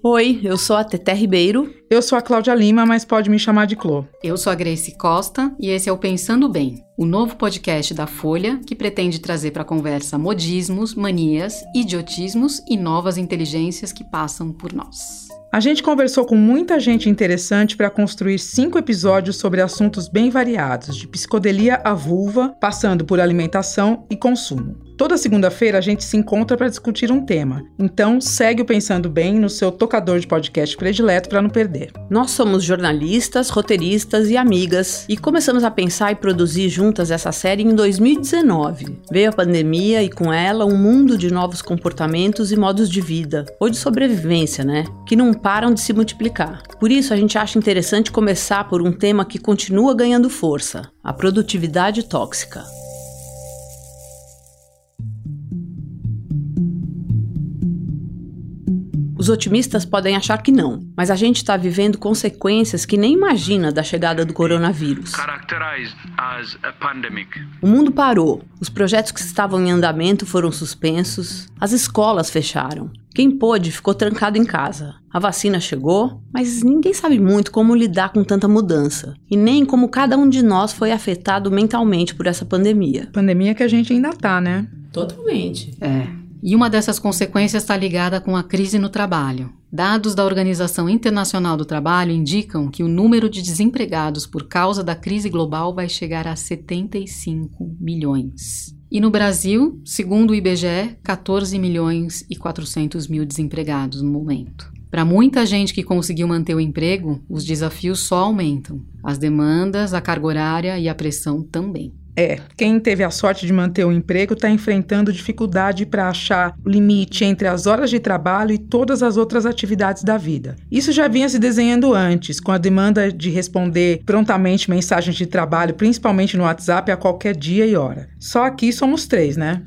Oi, eu sou a Teté Ribeiro. Eu sou a Cláudia Lima, mas pode me chamar de Clô. Eu sou a Grace Costa e esse é o Pensando Bem, o novo podcast da Folha que pretende trazer para a conversa modismos, manias, idiotismos e novas inteligências que passam por nós. A gente conversou com muita gente interessante para construir cinco episódios sobre assuntos bem variados, de psicodelia à vulva, passando por alimentação e consumo. Toda segunda-feira a gente se encontra para discutir um tema. Então, segue o Pensando Bem no seu tocador de podcast predileto para não perder. Nós somos jornalistas, roteiristas e amigas e começamos a pensar e produzir juntas essa série em 2019. Veio a pandemia e com ela um mundo de novos comportamentos e modos de vida, ou de sobrevivência, né? Que não param de se multiplicar. Por isso, a gente acha interessante começar por um tema que continua ganhando força: a produtividade tóxica. Os otimistas podem achar que não, mas a gente está vivendo consequências que nem imagina da chegada do coronavírus. O mundo parou, os projetos que estavam em andamento foram suspensos, as escolas fecharam. Quem pôde ficou trancado em casa. A vacina chegou, mas ninguém sabe muito como lidar com tanta mudança. E nem como cada um de nós foi afetado mentalmente por essa pandemia. Pandemia que a gente ainda tá, né? Totalmente. É. E uma dessas consequências está ligada com a crise no trabalho. Dados da Organização Internacional do Trabalho indicam que o número de desempregados por causa da crise global vai chegar a 75 milhões. E no Brasil, segundo o IBGE, 14 milhões e 400 mil desempregados no momento. Para muita gente que conseguiu manter o emprego, os desafios só aumentam. As demandas, a carga horária e a pressão também. É, quem teve a sorte de manter o emprego está enfrentando dificuldade para achar o limite entre as horas de trabalho e todas as outras atividades da vida. Isso já vinha se desenhando antes, com a demanda de responder prontamente mensagens de trabalho, principalmente no WhatsApp, a qualquer dia e hora. Só aqui somos três, né?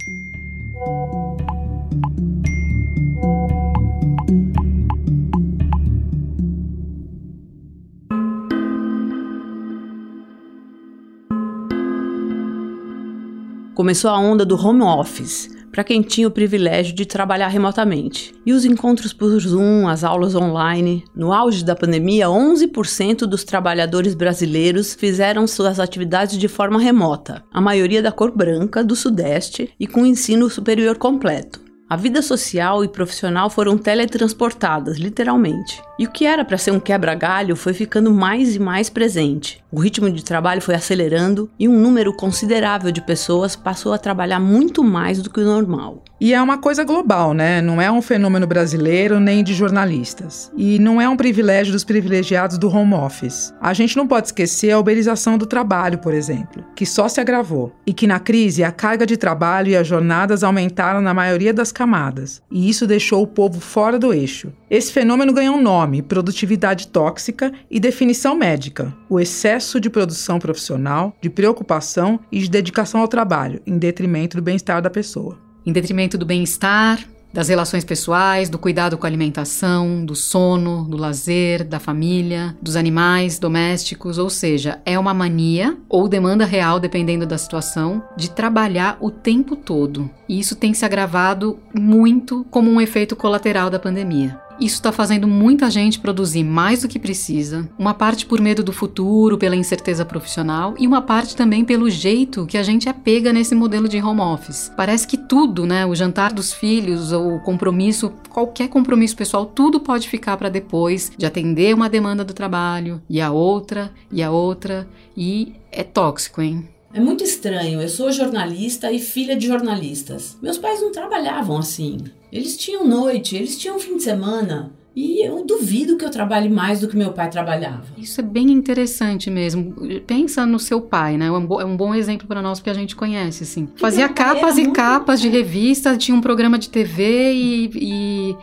Começou a onda do home office, para quem tinha o privilégio de trabalhar remotamente. E os encontros por Zoom, as aulas online. No auge da pandemia, 11% dos trabalhadores brasileiros fizeram suas atividades de forma remota, a maioria da cor branca, do Sudeste e com ensino superior completo. A vida social e profissional foram teletransportadas, literalmente. E o que era para ser um quebra-galho foi ficando mais e mais presente. O ritmo de trabalho foi acelerando e um número considerável de pessoas passou a trabalhar muito mais do que o normal. E é uma coisa global, né? Não é um fenômeno brasileiro nem de jornalistas. E não é um privilégio dos privilegiados do home office. A gente não pode esquecer a uberização do trabalho, por exemplo, que só se agravou. E que na crise a carga de trabalho e as jornadas aumentaram na maioria das camadas. E isso deixou o povo fora do eixo. Esse fenômeno ganhou um nome: produtividade tóxica e definição médica. O excesso de produção profissional, de preocupação e de dedicação ao trabalho, em detrimento do bem-estar da pessoa em detrimento do bem-estar, das relações pessoais, do cuidado com a alimentação, do sono, do lazer, da família, dos animais domésticos, ou seja, é uma mania ou demanda real, dependendo da situação, de trabalhar o tempo todo. E isso tem se agravado muito como um efeito colateral da pandemia. Isso está fazendo muita gente produzir mais do que precisa, uma parte por medo do futuro, pela incerteza profissional e uma parte também pelo jeito que a gente é pega nesse modelo de home office. Parece que tudo, né, o jantar dos filhos o compromisso, qualquer compromisso pessoal, tudo pode ficar para depois de atender uma demanda do trabalho e a outra e a outra e é tóxico, hein? É muito estranho. Eu sou jornalista e filha de jornalistas. Meus pais não trabalhavam assim. Eles tinham noite, eles tinham fim de semana. E eu duvido que eu trabalhe mais do que meu pai trabalhava. Isso é bem interessante mesmo. Pensa no seu pai, né? É um, bo é um bom exemplo para nós que a gente conhece, assim. Fazia capas e capas de revista, tinha um programa de TV e, e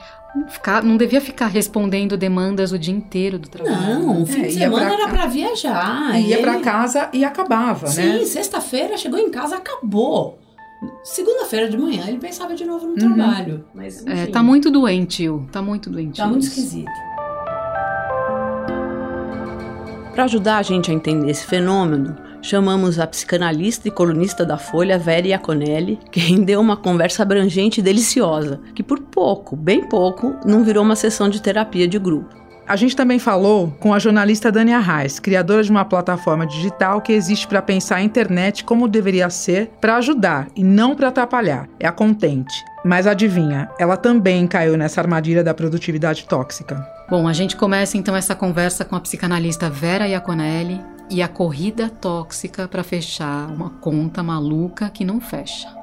Ficar, não devia ficar respondendo demandas o dia inteiro do trabalho. Não, o fim é, de semana pra, era para viajar. Ia ele... para casa e acabava, Sim, né? Sim, sexta-feira chegou em casa, acabou. Segunda-feira de manhã ele pensava de novo no uhum. trabalho. Mas, é, tá muito doente, Tá muito doente. Tá muito esquisito. Para ajudar a gente a entender esse fenômeno, chamamos a psicanalista e colunista da Folha, Vera Iaconelli, que rendeu uma conversa abrangente e deliciosa, que por pouco, bem pouco, não virou uma sessão de terapia de grupo. A gente também falou com a jornalista Dania Reis, criadora de uma plataforma digital que existe para pensar a internet como deveria ser para ajudar e não para atrapalhar. É a Contente. Mas adivinha, ela também caiu nessa armadilha da produtividade tóxica. Bom, a gente começa então essa conversa com a psicanalista Vera Iaconelli e a corrida tóxica para fechar uma conta maluca que não fecha.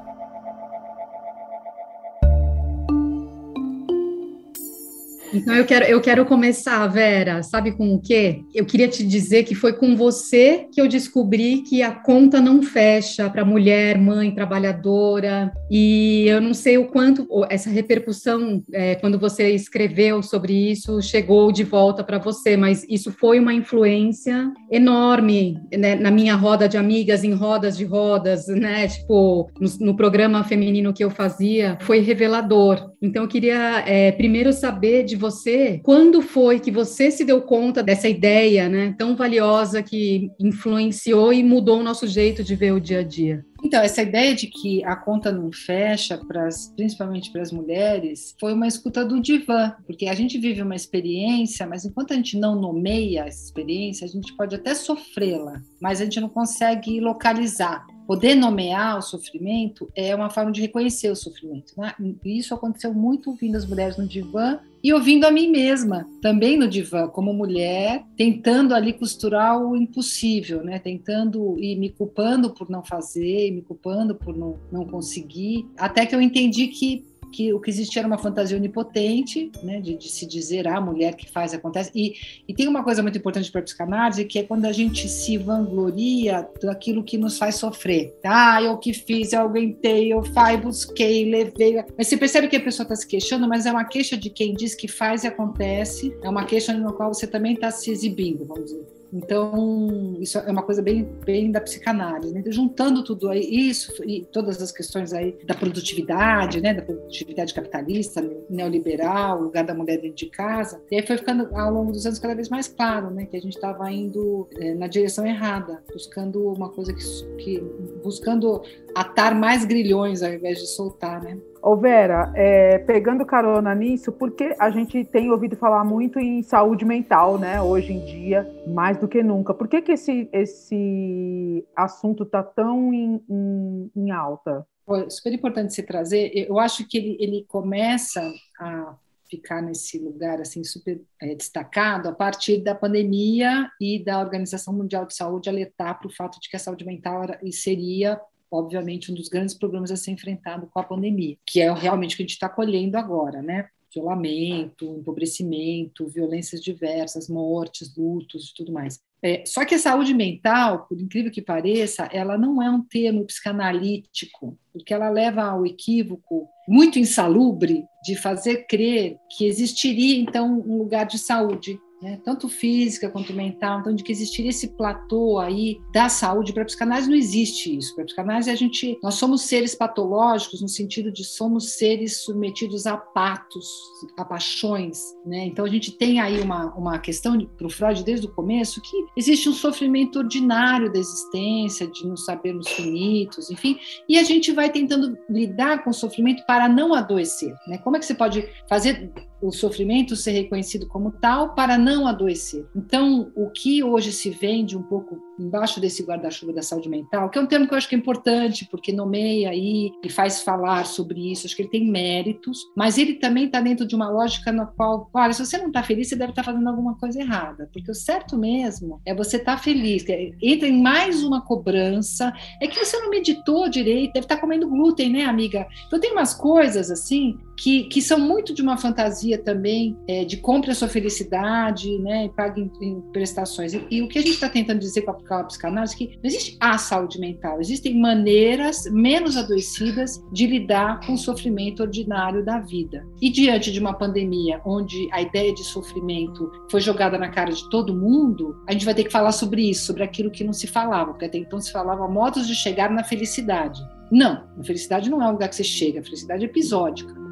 Então eu quero, eu quero começar, Vera, sabe com o quê? Eu queria te dizer que foi com você que eu descobri que a conta não fecha para mulher, mãe, trabalhadora, e eu não sei o quanto essa repercussão, é, quando você escreveu sobre isso, chegou de volta para você, mas isso foi uma influência enorme né, na minha roda de amigas, em rodas de rodas, né? Tipo, no, no programa feminino que eu fazia, foi revelador. Então eu queria é, primeiro saber de você, quando foi que você se deu conta dessa ideia, né, tão valiosa que influenciou e mudou o nosso jeito de ver o dia a dia? Então, essa ideia de que a conta não fecha, pras, principalmente para as mulheres, foi uma escuta do divã, porque a gente vive uma experiência, mas enquanto a gente não nomeia essa experiência, a gente pode até sofrê-la, mas a gente não consegue localizar. Poder nomear o sofrimento é uma forma de reconhecer o sofrimento. Né? E isso aconteceu muito ouvindo as mulheres no divã e ouvindo a mim mesma, também no divã, como mulher, tentando ali costurar o impossível, né? tentando e me culpando por não fazer, me culpando por não, não conseguir, até que eu entendi que que o que existia era uma fantasia onipotente, né, de, de, se dizer ah, mulher que faz acontece. E, e tem uma coisa muito importante para a psicanálise, que é quando a gente se vangloria daquilo que nos faz sofrer. Ah, eu que fiz, eu aguentei, eu fai, busquei, levei. Mas você percebe que a pessoa está se queixando, mas é uma queixa de quem diz que faz e acontece, é uma queixa no qual você também está se exibindo, vamos dizer. Então, isso é uma coisa bem, bem da psicanálise, né? Então, juntando tudo aí, isso e todas as questões aí da produtividade, né? Da produtividade capitalista, neoliberal, lugar da mulher dentro de casa, e aí foi ficando ao longo dos anos cada vez mais claro, né? Que a gente estava indo é, na direção errada, buscando uma coisa que, que buscando atar mais grilhões ao invés de soltar, né? Ô Vera, é, pegando carona nisso, porque a gente tem ouvido falar muito em saúde mental, né, hoje em dia, mais do que nunca. Por que, que esse, esse assunto está tão em, em, em alta? É super importante se trazer. Eu acho que ele, ele começa a ficar nesse lugar assim super é, destacado a partir da pandemia e da Organização Mundial de Saúde alertar para o fato de que a saúde mental era, seria obviamente, um dos grandes problemas a ser enfrentado com a pandemia, que é realmente o que a gente está colhendo agora, né? Isolamento, empobrecimento, violências diversas, mortes, lutos e tudo mais. É, só que a saúde mental, por incrível que pareça, ela não é um termo psicanalítico, porque ela leva ao equívoco muito insalubre de fazer crer que existiria, então, um lugar de saúde né, tanto física quanto mental, então de que existiria esse platô aí da saúde. Para psicanálise não existe isso. Para psicanálise a gente, nós somos seres patológicos no sentido de somos seres submetidos a patos, a paixões, né? Então a gente tem aí uma, uma questão para o Freud desde o começo que existe um sofrimento ordinário da existência, de não sabermos finitos, enfim, e a gente vai tentando lidar com o sofrimento para não adoecer, né? Como é que você pode fazer o sofrimento ser reconhecido como tal para não adoecer. Então, o que hoje se vende um pouco embaixo desse guarda-chuva da saúde mental, que é um termo que eu acho que é importante, porque nomeia aí e faz falar sobre isso, acho que ele tem méritos, mas ele também está dentro de uma lógica na qual, olha, se você não está feliz, você deve estar tá fazendo alguma coisa errada, porque o certo mesmo é você estar tá feliz. Entra em mais uma cobrança, é que você não meditou direito, deve estar tá comendo glúten, né, amiga? Então, tem umas coisas assim que, que são muito de uma fantasia também é, de compre a sua felicidade, né, e pague em, em prestações. E, e, o que a gente está tentando dizer com a, a psicanálise que não existe a saúde mental, existem maneiras menos adoecidas de lidar com o sofrimento ordinário da vida. E diante de uma pandemia onde a ideia de sofrimento foi jogada na cara de todo mundo, a gente vai ter que falar sobre isso, sobre aquilo que não se falava, porque até então se falava modos de chegar na felicidade. Não, a felicidade não é um lugar que você chega, a felicidade é episódica.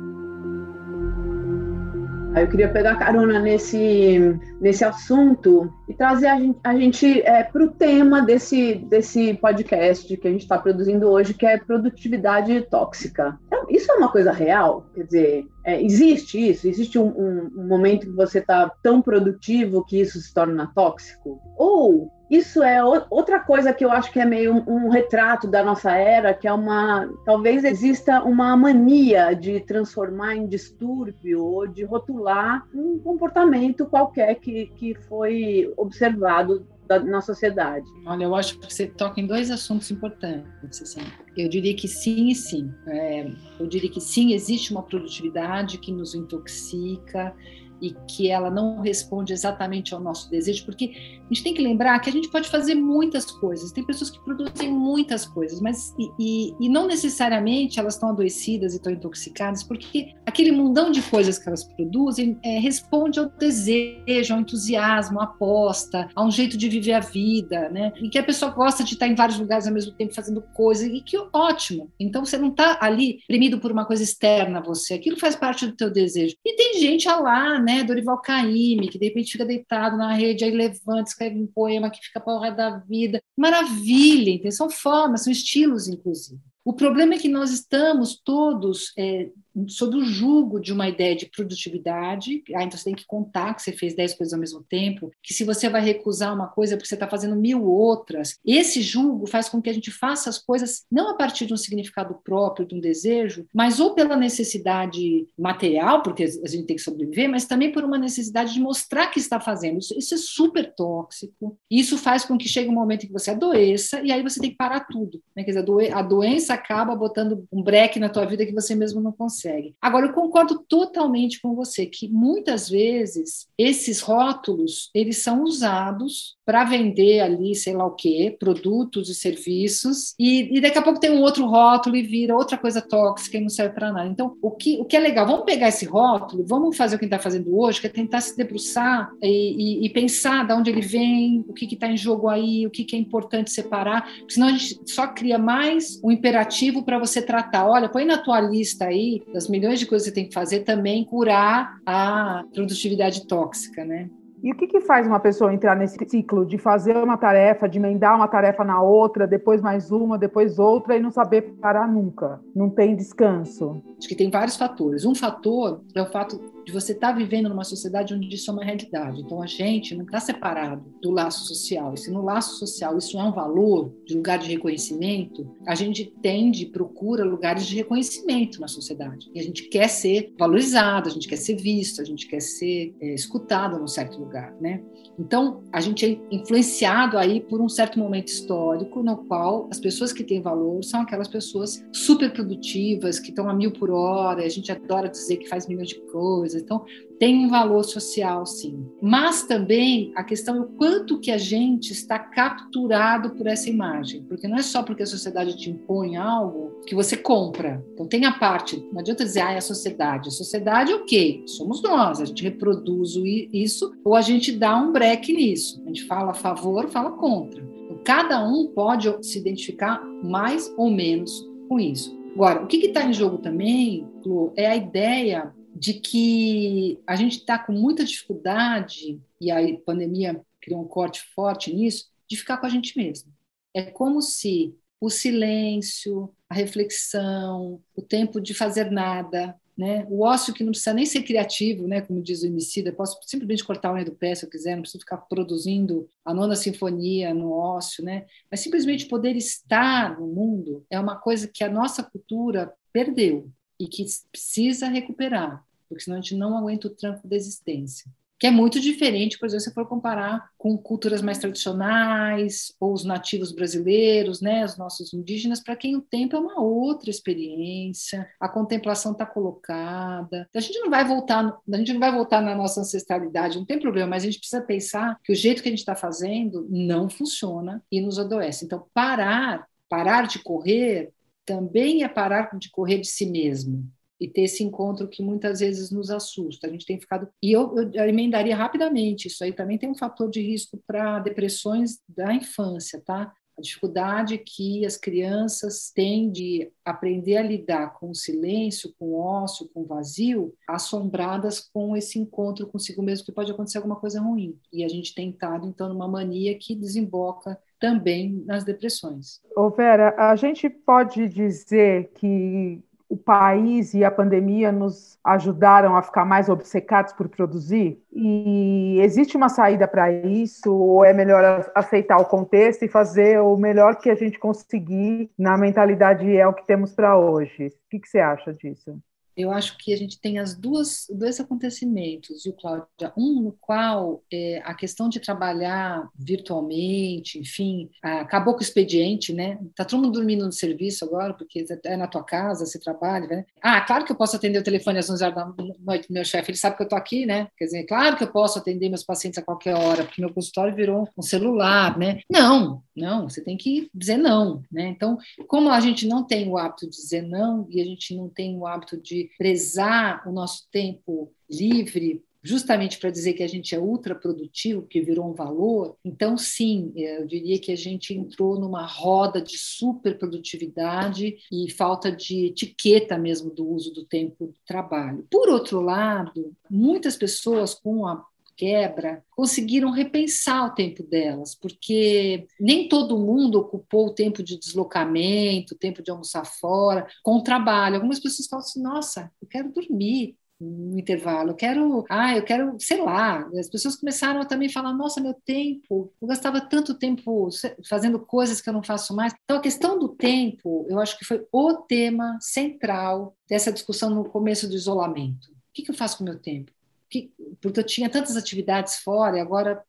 Eu queria pegar carona nesse, nesse assunto e trazer a gente, a gente é, para o tema desse, desse podcast que a gente está produzindo hoje, que é produtividade tóxica. É, isso é uma coisa real? Quer dizer, é, existe isso? Existe um, um, um momento que você está tão produtivo que isso se torna tóxico? Ou isso é outra coisa que eu acho que é meio um, retrato da nossa era, que é uma. Talvez exista uma mania de transformar em distúrbio ou de rotular um comportamento qualquer que, que foi observado da, na sociedade. Olha, eu acho que você toca em dois assuntos importantes. Assim. Eu diria que sim e sim. É, eu diria que sim, existe uma produtividade que nos intoxica e que ela não responde exatamente ao nosso desejo, porque a gente tem que lembrar que a gente pode fazer muitas coisas. Tem pessoas que produzem muitas coisas, mas e, e, e não necessariamente elas estão adoecidas e estão intoxicadas, porque aquele mundão de coisas que elas produzem é, responde ao desejo, ao entusiasmo, à aposta, a um jeito de viver a vida, né? E que a pessoa gosta de estar em vários lugares ao mesmo tempo fazendo coisas e que ótimo. Então você não está ali premido por uma coisa externa a você. Aquilo faz parte do teu desejo. E tem gente lá, né? Dorival Caymmi, que de repente fica deitado na rede, aí levanta, escreve um poema que fica para o da vida. Maravilha, então, são formas, são estilos, inclusive. O problema é que nós estamos todos é, sob o jugo de uma ideia de produtividade. Ah, então você tem que contar que você fez 10 coisas ao mesmo tempo, que se você vai recusar uma coisa é porque você está fazendo mil outras. Esse jugo faz com que a gente faça as coisas não a partir de um significado próprio, de um desejo, mas ou pela necessidade material, porque a gente tem que sobreviver, mas também por uma necessidade de mostrar que está fazendo. Isso, isso é super tóxico. Isso faz com que chegue um momento em que você adoeça e aí você tem que parar tudo. Né? Quer dizer, a doença acaba botando um breque na tua vida que você mesmo não consegue consegue. Agora, eu concordo totalmente com você que muitas vezes esses rótulos eles são usados para vender ali, sei lá o quê, produtos e serviços, e, e, daqui a pouco tem um outro rótulo e vira outra coisa tóxica e não serve para nada. Então, o que, o que é legal, vamos pegar esse rótulo, vamos fazer o que está fazendo hoje, que é tentar se debruçar e, e, e pensar de onde ele vem, o que está em jogo aí, o que, que é importante separar, senão a gente só cria mais um imperativo para você tratar. Olha, põe na tua lista aí das milhões de coisas que você tem que fazer também curar a produtividade tóxica, né? E o que, que faz uma pessoa entrar nesse ciclo de fazer uma tarefa, de emendar uma tarefa na outra, depois mais uma, depois outra e não saber parar nunca? Não tem descanso? Acho que tem vários fatores. Um fator é o fato de você estar tá vivendo numa sociedade onde isso é uma realidade. Então a gente não está separado do laço social. E se no laço social isso é um valor de lugar de reconhecimento, a gente tende, procura lugares de reconhecimento na sociedade. E a gente quer ser valorizado, a gente quer ser visto, a gente quer ser é, escutado num certo lugar, né? Então a gente é influenciado aí por um certo momento histórico no qual as pessoas que têm valor são aquelas pessoas super produtivas que estão a mil por hora. A gente adora dizer que faz milhões de coisas Então, tem um valor social, sim. Mas também a questão é o quanto que a gente está capturado por essa imagem. Porque não é só porque a sociedade te impõe algo que você compra. Então, tem a parte, não adianta dizer, ah, é a sociedade. A sociedade é o quê? Somos nós, a gente reproduz isso ou a gente dá um break nisso. A gente fala a favor, fala contra. Então, cada um pode se identificar mais ou menos com isso. Agora, o que está em jogo também, Lu, é a ideia de que a gente está com muita dificuldade, e a pandemia criou um corte forte nisso, de ficar com a gente mesmo. É como se o silêncio, a reflexão, o tempo de fazer nada, né? o ócio que não precisa nem ser criativo, né? como diz o Emicida, posso simplesmente cortar a unha do pé se eu quiser, não preciso ficar produzindo a nona sinfonia no ócio, né? mas simplesmente poder estar no mundo é uma coisa que a nossa cultura perdeu e que precisa recuperar, porque senão a gente não aguenta o tranco da existência. Que é muito diferente, por exemplo, se for comparar com culturas mais tradicionais, ou os nativos brasileiros, né, os nossos indígenas, para quem o tempo é uma outra experiência, a contemplação está colocada. A gente não vai voltar, a gente não vai voltar na nossa ancestralidade, não tem problema, mas a gente precisa pensar que o jeito que a gente está fazendo não funciona e nos adoece. Então, parar, parar de correr também é parar de correr de si mesmo e ter esse encontro que muitas vezes nos assusta. A gente tem ficado. E eu, eu emendaria rapidamente: isso aí também tem um fator de risco para depressões da infância, tá? A dificuldade que as crianças têm de aprender a lidar com o silêncio, com o ócio, com o vazio, assombradas com esse encontro consigo mesmo, que pode acontecer alguma coisa ruim. E a gente tem estado, então, numa mania que desemboca também nas depressões. Ô Vera, a gente pode dizer que o país e a pandemia nos ajudaram a ficar mais obcecados por produzir? E existe uma saída para isso? Ou é melhor aceitar o contexto e fazer o melhor que a gente conseguir na mentalidade é o que temos para hoje? O que, que você acha disso? Eu acho que a gente tem as duas dois acontecimentos, viu, Cláudia? Um no qual é, a questão de trabalhar virtualmente, enfim, acabou com o expediente, né? Tá todo mundo dormindo no serviço agora, porque é na tua casa, você trabalha, né? Ah, claro que eu posso atender o telefone às 11 horas da noite do meu chefe, ele sabe que eu tô aqui, né? Quer dizer, claro que eu posso atender meus pacientes a qualquer hora, porque meu consultório virou um celular, né? Não, não, você tem que dizer não, né? Então, como a gente não tem o hábito de dizer não e a gente não tem o hábito de prezar o nosso tempo livre justamente para dizer que a gente é ultra produtivo, que virou um valor, então sim, eu diria que a gente entrou numa roda de super produtividade e falta de etiqueta mesmo do uso do tempo do trabalho. Por outro lado, muitas pessoas com a quebra, conseguiram repensar o tempo delas, porque nem todo mundo ocupou o tempo de deslocamento, o tempo de almoçar fora, com o trabalho. Algumas pessoas falam assim: nossa, eu quero dormir no intervalo, eu quero, ah, eu quero, sei lá. As pessoas começaram a também falar: nossa, meu tempo, eu gastava tanto tempo fazendo coisas que eu não faço mais. Então, a questão do tempo, eu acho que foi o tema central dessa discussão no começo do isolamento. O que, eu faço com o meu tempo? Que, porque eu tinha tantas atividades fora e agora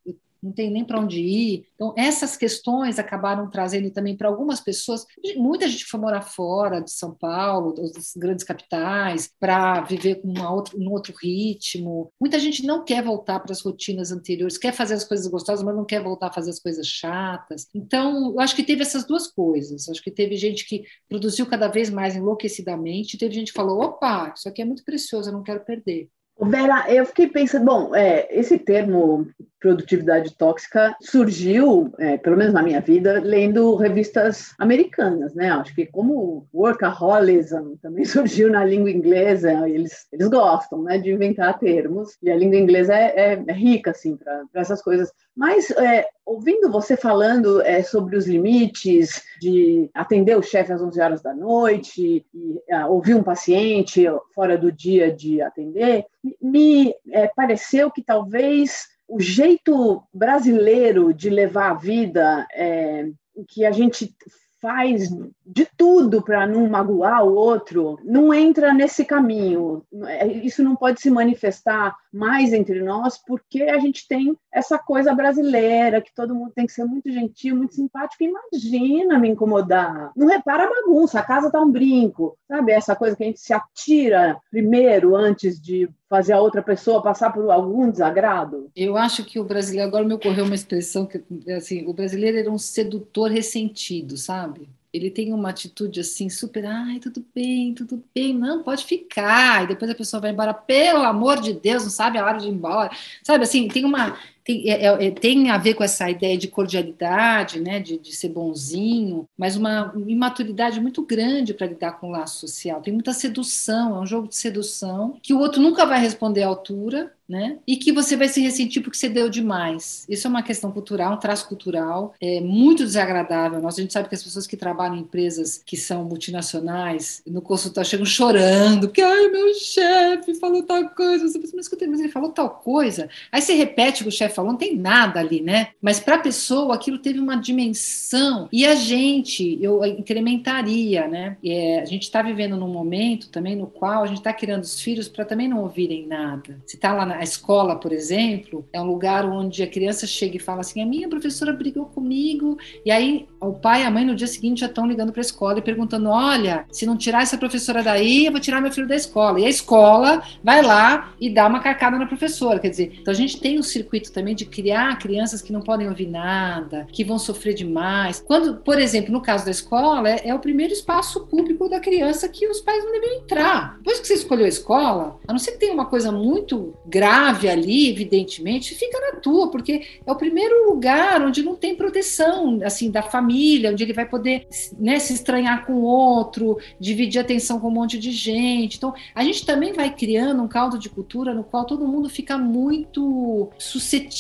não tenho nem para onde ir. Então, essas questões acabaram trazendo também para algumas pessoas. Muita gente foi morar fora de São Paulo, das grandes capitais, para viver com uma outra, um outro ritmo. Muita gente não quer voltar para as rotinas anteriores, quer fazer as coisas gostosas, mas não quer voltar a fazer as coisas chatas. Então, eu acho que teve essas duas coisas. Acho que teve gente que produziu cada vez mais enlouquecidamente, teve gente que falou: opa, isso aqui é muito precioso, eu não quero perder. Vera, eu fiquei pensando, bom, é, esse termo produtividade tóxica surgiu, é, pelo menos na minha vida, lendo revistas americanas, né? Acho que como workaholism também surgiu na língua inglesa, eles, eles gostam, né, de inventar termos, e a língua inglesa é, é, é rica, assim, para essas coisas. Mas, é, ouvindo você falando é, sobre os limites de atender o chefe às 11 horas da noite, e, uh, ouvir um paciente fora do dia de atender, me é, pareceu que talvez o jeito brasileiro de levar a vida, é, que a gente faz de tudo para não magoar o outro, não entra nesse caminho. Isso não pode se manifestar mais entre nós, porque a gente tem essa coisa brasileira, que todo mundo tem que ser muito gentil, muito simpático. Imagina me incomodar. Não repara a bagunça, a casa tá um brinco. Sabe essa coisa que a gente se atira primeiro antes de fazer a outra pessoa passar por algum desagrado? Eu acho que o brasileiro, agora me ocorreu uma expressão que assim, o brasileiro era um sedutor ressentido, sabe? ele tem uma atitude assim, super, ai, tudo bem, tudo bem, não, pode ficar. E depois a pessoa vai embora, pelo amor de Deus, não sabe a hora de ir embora. Sabe assim, tem uma. Tem, é, é, é tem a ver com essa ideia de cordialidade, né, de, de ser bonzinho, mas uma imaturidade muito grande para lidar com o laço social. Tem muita sedução, é um jogo de sedução que o outro nunca vai responder à altura, né? E que você vai se ressentir porque você deu demais. Isso é uma questão cultural, um traço cultural, é muito desagradável. Nós, a gente sabe que as pessoas que trabalham em empresas que são multinacionais, no consultório chegam chorando, porque, ai, meu chefe falou tal coisa. Você pensa, mas escuta, mas ele falou tal coisa. Aí você repete o chefe falou, não tem nada ali, né? Mas para a pessoa, aquilo teve uma dimensão. E a gente, eu incrementaria, né? É, a gente está vivendo num momento também no qual a gente está criando os filhos para também não ouvirem nada. Se está lá na escola, por exemplo, é um lugar onde a criança chega e fala assim: a minha professora brigou comigo, e aí o pai e a mãe no dia seguinte já estão ligando para a escola e perguntando: olha, se não tirar essa professora daí, eu vou tirar meu filho da escola. E a escola vai lá e dá uma carcada na professora. Quer dizer, então a gente tem um circuito também também de criar crianças que não podem ouvir nada, que vão sofrer demais. Quando, por exemplo, no caso da escola, é, é o primeiro espaço público da criança que os pais não devem entrar. Depois que você escolheu a escola, a não ser que tenha uma coisa muito grave ali, evidentemente, fica na tua, porque é o primeiro lugar onde não tem proteção, assim, da família, onde ele vai poder né, se estranhar com o outro, dividir atenção com um monte de gente. Então, a gente também vai criando um caldo de cultura no qual todo mundo fica muito suscetível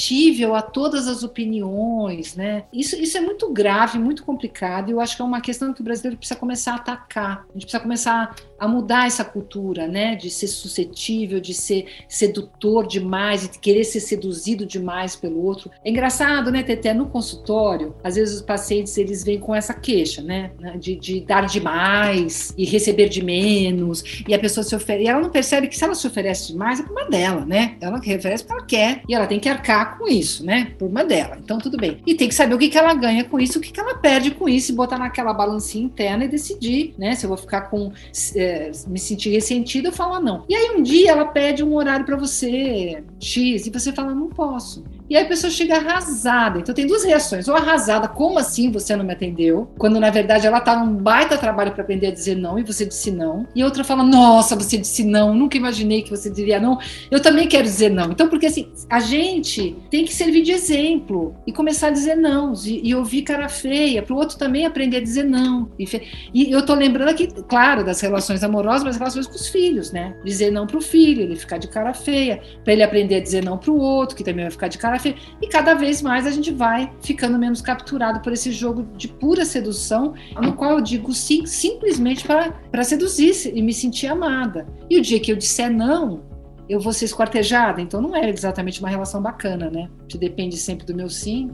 a todas as opiniões, né? Isso, isso é muito grave, muito complicado, e eu acho que é uma questão que o brasileiro precisa começar a atacar. A gente precisa começar a mudar essa cultura, né? De ser suscetível, de ser sedutor demais, de querer ser seduzido demais pelo outro. É engraçado, né, Teté? No consultório, às vezes os pacientes eles vêm com essa queixa, né? De, de dar demais e receber de menos, e a pessoa se oferece. E ela não percebe que se ela se oferece demais, é problema dela, né? Ela oferece porque ela quer e ela tem que arcar com isso, né? Problema dela. Então, tudo bem. E tem que saber o que, que ela ganha com isso, o que, que ela perde com isso, e botar naquela balancinha interna e decidir, né? Se eu vou ficar com. É, me sentir ressentida, eu falo não. E aí um dia ela pede um horário para você, X, e você fala, não posso. E aí a pessoa chega arrasada. Então tem duas reações. Ou arrasada, como assim você não me atendeu? Quando na verdade ela tá num baita trabalho para aprender a dizer não e você disse não. E outra fala: "Nossa, você disse não, nunca imaginei que você diria não. Eu também quero dizer não". Então porque assim, a gente tem que servir de exemplo e começar a dizer não e, e ouvir cara feia, para o outro também aprender a dizer não. E, e, eu tô lembrando aqui, claro, das relações amorosas, mas relações com os filhos, né? Dizer não pro filho, ele ficar de cara feia, para ele aprender a dizer não pro outro, que também vai ficar de cara e cada vez mais a gente vai ficando menos capturado por esse jogo de pura sedução, no qual eu digo sim simplesmente para seduzir e me sentir amada. E o dia que eu disser não, eu vou ser esquartejada. Então não é exatamente uma relação bacana, né? Que depende sempre do meu sim.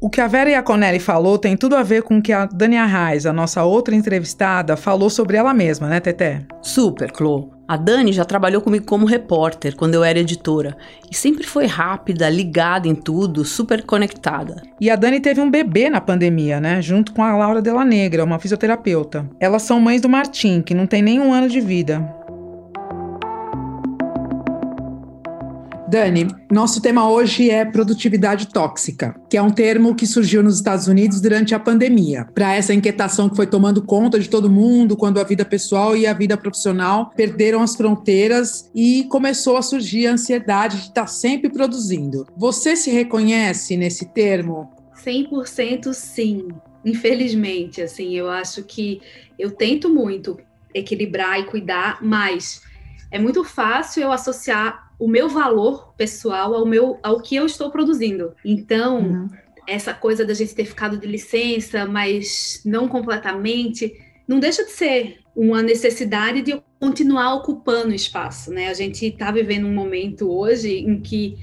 O que a Vera Iaconelli falou tem tudo a ver com o que a Dani Arraes, a nossa outra entrevistada, falou sobre ela mesma, né, Teté? Super, Clô. A Dani já trabalhou comigo como repórter quando eu era editora e sempre foi rápida, ligada em tudo, super conectada. E a Dani teve um bebê na pandemia, né? Junto com a Laura Della Negra, uma fisioterapeuta. Elas são mães do Martim, que não tem nem um ano de vida. Dani, nosso tema hoje é produtividade tóxica, que é um termo que surgiu nos Estados Unidos durante a pandemia, para essa inquietação que foi tomando conta de todo mundo quando a vida pessoal e a vida profissional perderam as fronteiras e começou a surgir a ansiedade de estar sempre produzindo. Você se reconhece nesse termo? 100% sim. Infelizmente, assim, eu acho que eu tento muito equilibrar e cuidar, mas é muito fácil eu associar o meu valor pessoal ao meu ao que eu estou produzindo. Então, uhum. essa coisa da gente ter ficado de licença, mas não completamente, não deixa de ser uma necessidade de continuar ocupando espaço, né? A gente está vivendo um momento hoje em que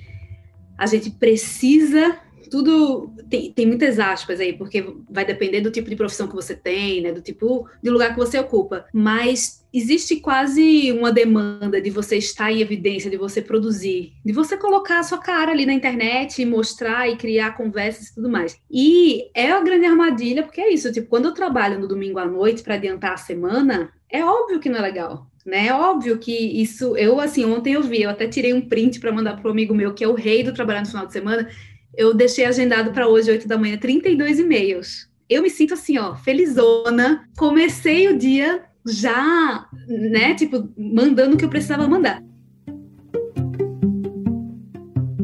a gente precisa tudo tem, tem muitas aspas aí, porque vai depender do tipo de profissão que você tem, né? Do tipo de lugar que você ocupa. Mas existe quase uma demanda de você estar em evidência, de você produzir, de você colocar a sua cara ali na internet e mostrar e criar conversas e tudo mais. E é a grande armadilha, porque é isso, tipo, quando eu trabalho no domingo à noite para adiantar a semana, é óbvio que não é legal. Né? É óbvio que isso, eu assim, ontem eu vi, eu até tirei um print para mandar para um amigo meu que é o rei do trabalhar no final de semana, eu deixei agendado para hoje, 8 da manhã, 32 e-mails. Eu me sinto assim, ó, felizona. Comecei o dia já, né, tipo, mandando o que eu precisava mandar.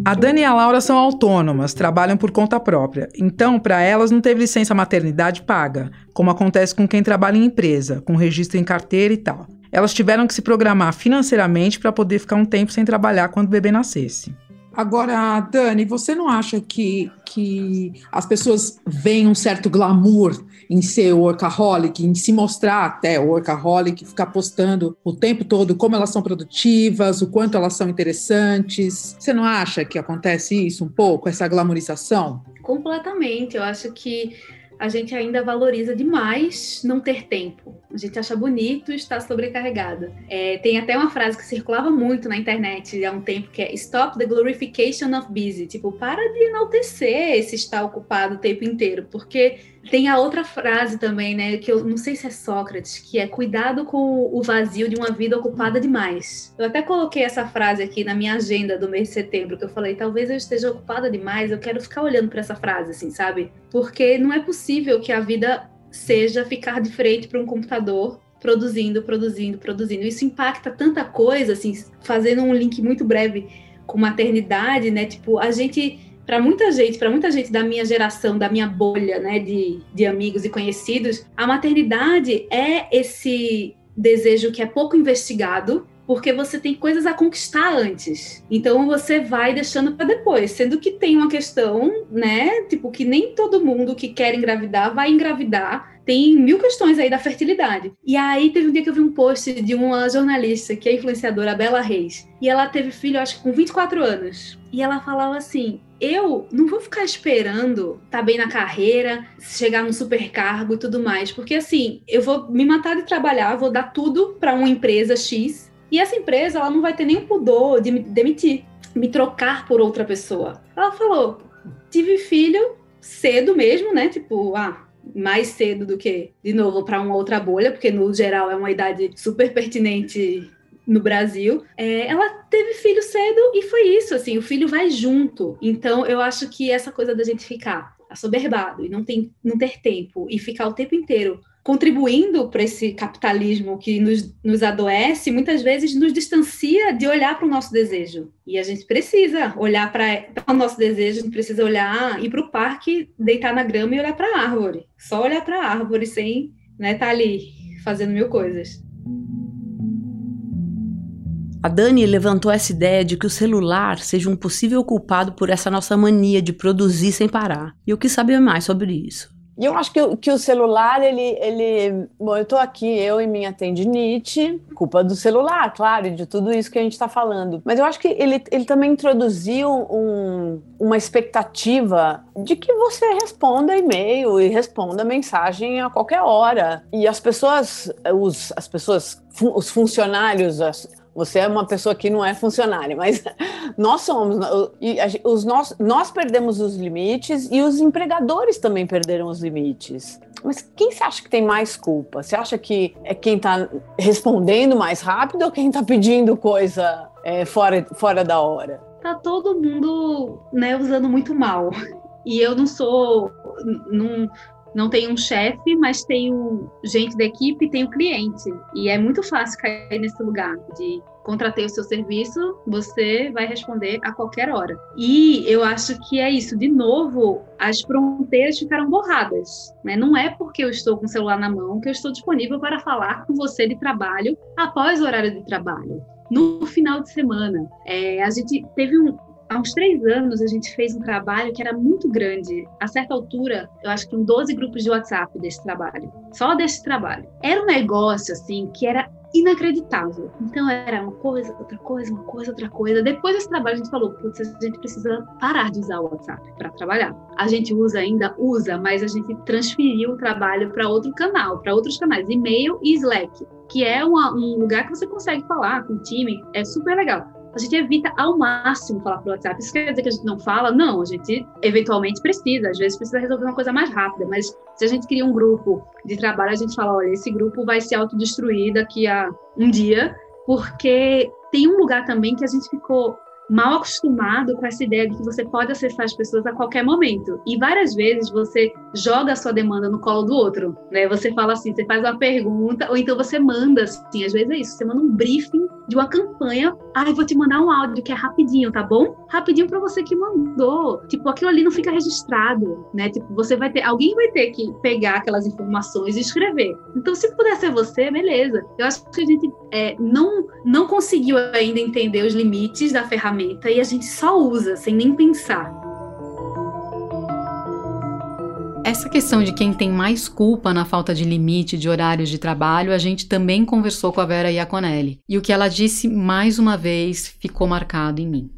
A Dani e a Laura são autônomas, trabalham por conta própria. Então, para elas não teve licença maternidade paga, como acontece com quem trabalha em empresa, com registro em carteira e tal. Elas tiveram que se programar financeiramente para poder ficar um tempo sem trabalhar quando o bebê nascesse. Agora, Dani, você não acha que, que as pessoas veem um certo glamour em ser workaholic, em se mostrar até workaholic, ficar postando o tempo todo como elas são produtivas, o quanto elas são interessantes? Você não acha que acontece isso um pouco, essa glamorização? Completamente. Eu acho que a gente ainda valoriza demais não ter tempo. A gente acha bonito estar sobrecarregada. É, tem até uma frase que circulava muito na internet há um tempo que é Stop the glorification of busy. Tipo, para de enaltecer esse estar ocupado o tempo inteiro, porque tem a outra frase também, né? Que eu não sei se é Sócrates, que é cuidado com o vazio de uma vida ocupada demais. Eu até coloquei essa frase aqui na minha agenda do mês de setembro, que eu falei, talvez eu esteja ocupada demais, eu quero ficar olhando para essa frase, assim, sabe? Porque não é possível que a vida seja ficar de frente para um computador produzindo, produzindo, produzindo. Isso impacta tanta coisa, assim, fazendo um link muito breve com maternidade, né? Tipo, a gente para muita gente, para muita gente da minha geração, da minha bolha, né, de, de amigos e conhecidos, a maternidade é esse desejo que é pouco investigado, porque você tem coisas a conquistar antes. Então você vai deixando para depois, sendo que tem uma questão, né, tipo que nem todo mundo que quer engravidar vai engravidar tem mil questões aí da fertilidade. E aí teve um dia que eu vi um post de uma jornalista, que é influenciadora, Bela Reis, e ela teve filho, acho que com 24 anos. E ela falava assim: eu não vou ficar esperando tá bem na carreira, chegar num supercargo e tudo mais, porque assim, eu vou me matar de trabalhar, vou dar tudo para uma empresa X, e essa empresa ela não vai ter nenhum pudor de me demitir, me trocar por outra pessoa. Ela falou: tive filho cedo mesmo, né? Tipo, ah, mais cedo do que, de novo, para uma outra bolha, porque no geral é uma idade super pertinente no Brasil. É, ela teve filho cedo e foi isso, assim, o filho vai junto. Então eu acho que essa coisa da gente ficar assoberbado e não, tem, não ter tempo e ficar o tempo inteiro contribuindo para esse capitalismo que nos, nos adoece, muitas vezes nos distancia de olhar para o nosso desejo. E a gente precisa olhar para o nosso desejo, a gente precisa olhar, ir para o parque, deitar na grama e olhar para a árvore. Só olhar para a árvore sem estar né, tá ali fazendo mil coisas. A Dani levantou essa ideia de que o celular seja um possível culpado por essa nossa mania de produzir sem parar. E eu quis saber mais sobre isso. E eu acho que, que o celular, ele, ele. Bom, eu estou aqui, eu e minha tendinite, culpa do celular, claro, e de tudo isso que a gente está falando. Mas eu acho que ele, ele também introduziu um, uma expectativa de que você responda e-mail e responda mensagem a qualquer hora. E as pessoas, os, as pessoas, os funcionários, as, você é uma pessoa que não é funcionária, mas nós somos. Os nós, nós perdemos os limites e os empregadores também perderam os limites. Mas quem você acha que tem mais culpa? Você acha que é quem está respondendo mais rápido ou quem está pedindo coisa é, fora, fora da hora? Tá todo mundo né, usando muito mal. E eu não sou. Não, não tenho um chefe, mas tenho gente da equipe, tenho cliente. E é muito fácil cair nesse lugar de contratei o seu serviço, você vai responder a qualquer hora. E eu acho que é isso. De novo, as fronteiras ficaram borradas. Né? Não é porque eu estou com o celular na mão que eu estou disponível para falar com você de trabalho após o horário de trabalho. No final de semana, é, a gente teve um, há uns três anos a gente fez um trabalho que era muito grande. A certa altura, eu acho que em 12 grupos de WhatsApp desse trabalho. Só desse trabalho. Era um negócio, assim, que era inacreditável. Então era uma coisa, outra coisa, uma coisa, outra coisa. Depois desse trabalho a gente falou, putz, a gente precisa parar de usar o WhatsApp para trabalhar. A gente usa ainda, usa, mas a gente transferiu o trabalho para outro canal, para outros canais, e-mail e Slack, que é uma, um lugar que você consegue falar com o time, é super legal a gente evita ao máximo falar pelo WhatsApp. Isso quer dizer que a gente não fala? Não, a gente eventualmente precisa, às vezes precisa resolver uma coisa mais rápida, mas se a gente cria um grupo de trabalho, a gente fala, olha, esse grupo vai se autodestruir daqui a um dia, porque tem um lugar também que a gente ficou mal acostumado com essa ideia de que você pode acessar as pessoas a qualquer momento. E várias vezes você joga a sua demanda no colo do outro, né? Você fala assim, você faz uma pergunta, ou então você manda, assim, às vezes é isso, você manda um briefing de uma campanha. Ai, vou te mandar um áudio que é rapidinho, tá bom? Rapidinho para você que mandou. Tipo, aquilo ali não fica registrado, né? Tipo, você vai ter, alguém vai ter que pegar aquelas informações e escrever. Então, se puder ser você, beleza. Eu acho que a gente é, não, não conseguiu ainda entender os limites da ferramenta e a gente só usa sem nem pensar. Essa questão de quem tem mais culpa na falta de limite de horários de trabalho, a gente também conversou com a Vera Iaconelli. E o que ela disse mais uma vez ficou marcado em mim.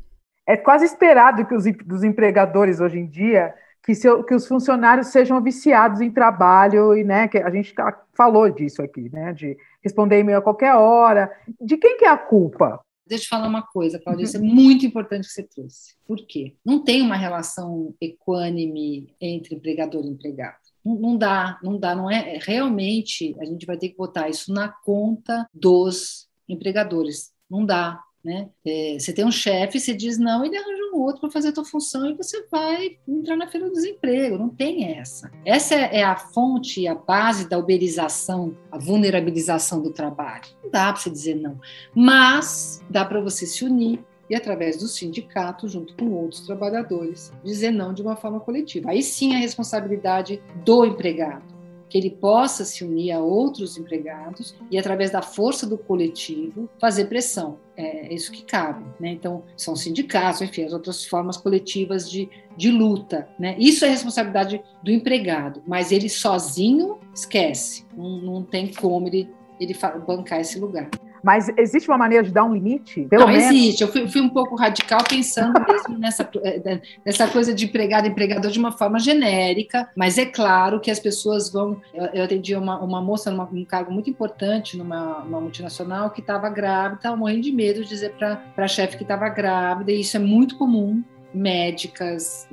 É quase esperado que os dos empregadores hoje em dia que, seu, que os funcionários sejam viciados em trabalho e, né, que a gente falou disso aqui, né, de responder e-mail a qualquer hora. De quem que é a culpa? Deixa eu te falar uma coisa, Claudia, isso é muito importante que você trouxe. Por quê? Não tem uma relação equânime entre empregador e empregado. Não, dá, não dá, não é. Realmente, a gente vai ter que botar isso na conta dos empregadores. Não dá, né? É, você tem um chefe, você diz não, ele arranja um outro para fazer a tua função e você vai entrar na feira do desemprego. Não tem essa. Essa é, é a fonte, a base da uberização, a vulnerabilização do trabalho. Não dá para você dizer não. Mas dá para você se unir e, através do sindicato, junto com outros trabalhadores, dizer não de uma forma coletiva. Aí sim a responsabilidade do empregado que ele possa se unir a outros empregados e, através da força do coletivo, fazer pressão. É isso que cabe. Né? Então, são sindicatos, enfim, as outras formas coletivas de, de luta. Né? Isso é responsabilidade do empregado, mas ele sozinho esquece. Não, não tem como ele, ele bancar esse lugar. Mas existe uma maneira de dar um limite? Pelo não, menos? existe. Eu fui, fui, um pouco radical pensando mesmo nessa, eh, nessa coisa de empregado empregador de uma forma genérica, mas é claro que as pessoas vão. Eu, eu atendi uma, uma moça numa, num cargo muito importante numa multinacional que estava grávida, estava morrendo de medo de dizer para a chefe que estava grávida, e isso é muito comum médicas,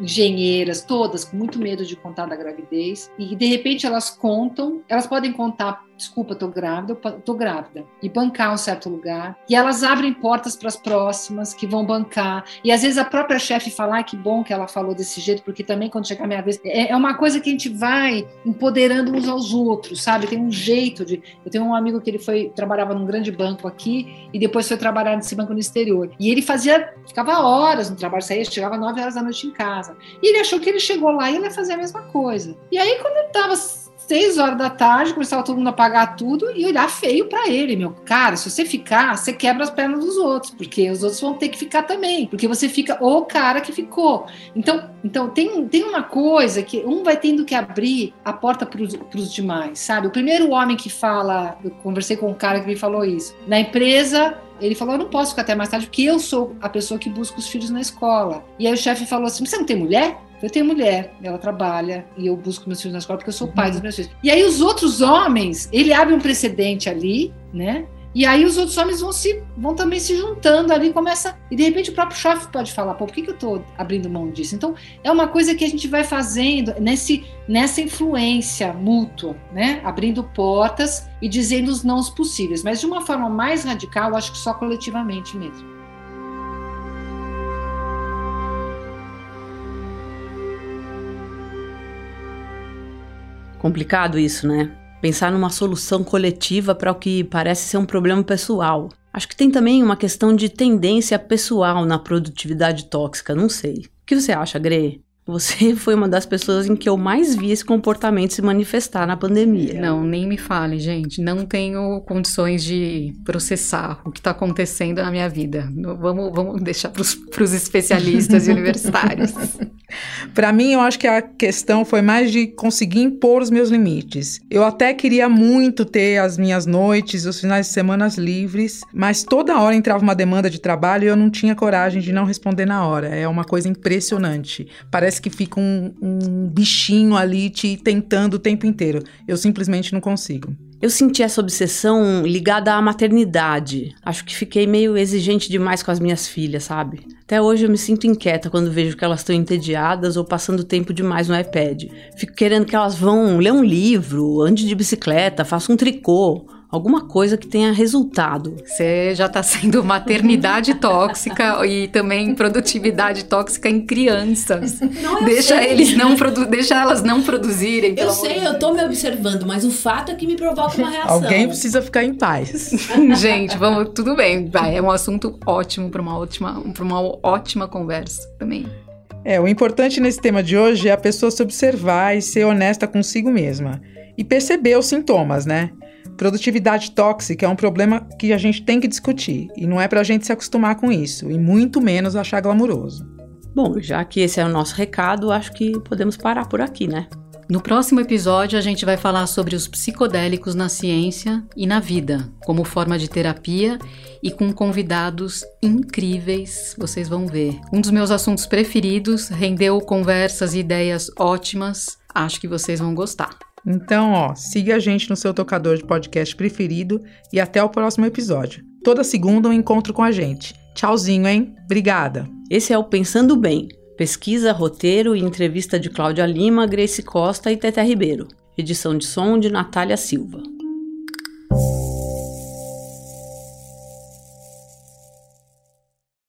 engenheiras, todas com muito medo de contar da gravidez, e de repente elas contam, elas podem contar desculpa, tô grávida, tô grávida, e bancar um certo lugar. E elas abrem portas para as próximas que vão bancar. E às vezes a própria chefe fala, ah, que bom que ela falou desse jeito, porque também quando chegar a minha vez, é, é uma coisa que a gente vai empoderando uns aos outros, sabe? Tem um jeito de. Eu tenho um amigo que ele foi trabalhava num grande banco aqui e depois foi trabalhar nesse banco no exterior. E ele fazia, ficava horas no trabalho, saía, chegava nove horas da noite em casa. E ele achou que ele chegou lá e ele ia fazer a mesma coisa. E aí quando ele estava seis horas da tarde, começava todo mundo a pagar tudo e olhar feio para ele, meu. Cara, se você ficar, você quebra as pernas dos outros, porque os outros vão ter que ficar também, porque você fica o cara que ficou. Então, então tem, tem uma coisa que um vai tendo que abrir a porta para os demais, sabe? O primeiro homem que fala, eu conversei com um cara que me falou isso, na empresa ele falou: Eu não posso ficar até mais tarde, porque eu sou a pessoa que busca os filhos na escola. E aí o chefe falou assim: Você não tem mulher? Eu tenho mulher, ela trabalha e eu busco meus filhos na escola porque eu sou pai dos uhum. meus filhos. E aí os outros homens, ele abre um precedente ali, né? E aí os outros homens vão se vão também se juntando ali, começa e de repente o próprio chefe pode falar, pô, por que, que eu estou abrindo mão disso? Então é uma coisa que a gente vai fazendo nesse nessa influência mútua, né? Abrindo portas e dizendo os não possíveis, mas de uma forma mais radical, acho que só coletivamente mesmo. Complicado isso, né? Pensar numa solução coletiva para o que parece ser um problema pessoal. Acho que tem também uma questão de tendência pessoal na produtividade tóxica, não sei. O que você acha, Gre? Você foi uma das pessoas em que eu mais vi esse comportamento se manifestar na pandemia. Não, nem me fale, gente. Não tenho condições de processar o que está acontecendo na minha vida. Vamos, vamos deixar para os especialistas e universitários. Para mim, eu acho que a questão foi mais de conseguir impor os meus limites. Eu até queria muito ter as minhas noites, os finais de semana livres, mas toda hora entrava uma demanda de trabalho e eu não tinha coragem de não responder na hora. É uma coisa impressionante. Parece que fica um, um bichinho ali te tentando o tempo inteiro. Eu simplesmente não consigo. Eu senti essa obsessão ligada à maternidade. Acho que fiquei meio exigente demais com as minhas filhas, sabe? Até hoje eu me sinto inquieta quando vejo que elas estão entediadas ou passando tempo demais no iPad. Fico querendo que elas vão ler um livro, ande de bicicleta, façam um tricô alguma coisa que tenha resultado. Você já está sendo maternidade tóxica e também produtividade tóxica em crianças. Não, deixa sei. eles não produ deixa elas não produzirem. Eu sei, eu tô me observando, mas o fato é que me provoca uma reação. Alguém precisa ficar em paz. Gente, vamos, tudo bem. Vai, é um assunto ótimo para uma ótima, para uma ótima conversa também. É, o importante nesse tema de hoje é a pessoa se observar e ser honesta consigo mesma. E perceber os sintomas, né? Produtividade tóxica é um problema que a gente tem que discutir e não é para a gente se acostumar com isso e muito menos achar glamuroso. Bom, já que esse é o nosso recado, acho que podemos parar por aqui, né? No próximo episódio, a gente vai falar sobre os psicodélicos na ciência e na vida, como forma de terapia e com convidados incríveis, vocês vão ver. Um dos meus assuntos preferidos, rendeu conversas e ideias ótimas, acho que vocês vão gostar. Então, ó, siga a gente no seu tocador de podcast preferido e até o próximo episódio. Toda segunda um encontro com a gente. Tchauzinho, hein? Obrigada. Esse é o Pensando Bem. Pesquisa, roteiro e entrevista de Cláudia Lima, Grace Costa e Tete Ribeiro. Edição de som de Natália Silva.